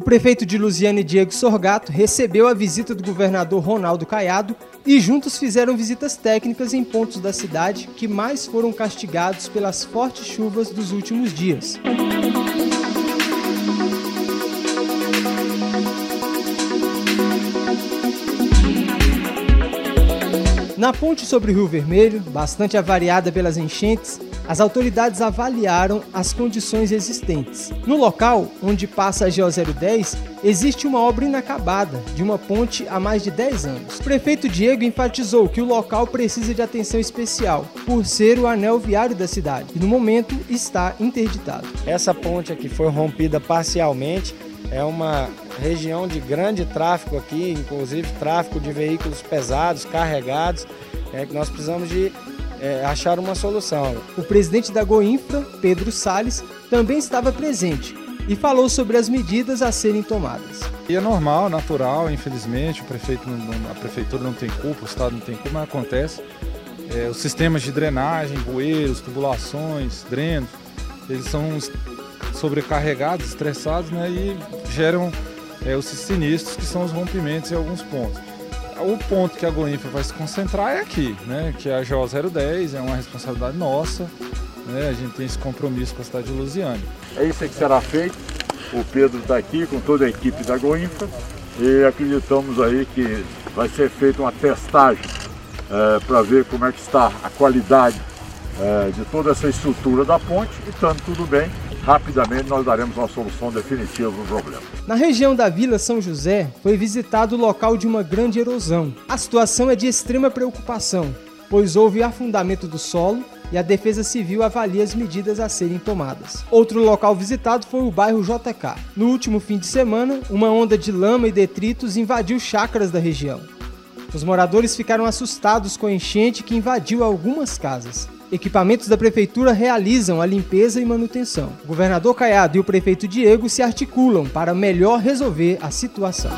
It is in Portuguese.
prefeito de Lusiane, Diego Sorgato, recebeu a visita do governador Ronaldo Caiado e juntos fizeram visitas técnicas em pontos da cidade que mais foram castigados pelas fortes chuvas dos últimos dias. Na ponte sobre o Rio Vermelho, bastante avariada pelas enchentes, as autoridades avaliaram as condições existentes. No local onde passa a GO 010, existe uma obra inacabada de uma ponte há mais de 10 anos. O prefeito Diego enfatizou que o local precisa de atenção especial, por ser o anel viário da cidade, e no momento está interditado. Essa ponte aqui foi rompida parcialmente, é uma região de grande tráfego aqui, inclusive tráfego de veículos pesados, carregados, é que nós precisamos de é, achar uma solução. O presidente da Goinfra, Pedro Sales, também estava presente e falou sobre as medidas a serem tomadas. E é normal, natural, infelizmente, o prefeito não, a prefeitura não tem culpa, o Estado não tem culpa, mas acontece. É, os sistemas de drenagem, bueiros, tubulações, drenos, eles são sobrecarregados, estressados né, e geram é, os sinistros, que são os rompimentos em alguns pontos o ponto que a Goinfra vai se concentrar é aqui, né? Que é a GO 010, é uma responsabilidade nossa, né? A gente tem esse compromisso com a cidade de Lusiane. É isso que será feito. O Pedro está aqui com toda a equipe da Goinfra e acreditamos aí que vai ser feita uma testagem é, para ver como é que está a qualidade é, de toda essa estrutura da ponte e estando tudo bem, rapidamente nós daremos uma solução definitiva no problema. Na região da Vila São José, foi visitado o local de uma grande erosão. A situação é de extrema preocupação, pois houve afundamento do solo e a Defesa Civil avalia as medidas a serem tomadas. Outro local visitado foi o bairro JK. No último fim de semana, uma onda de lama e detritos invadiu chácaras da região. Os moradores ficaram assustados com a enchente que invadiu algumas casas. Equipamentos da prefeitura realizam a limpeza e manutenção. O governador Caiado e o prefeito Diego se articulam para melhor resolver a situação.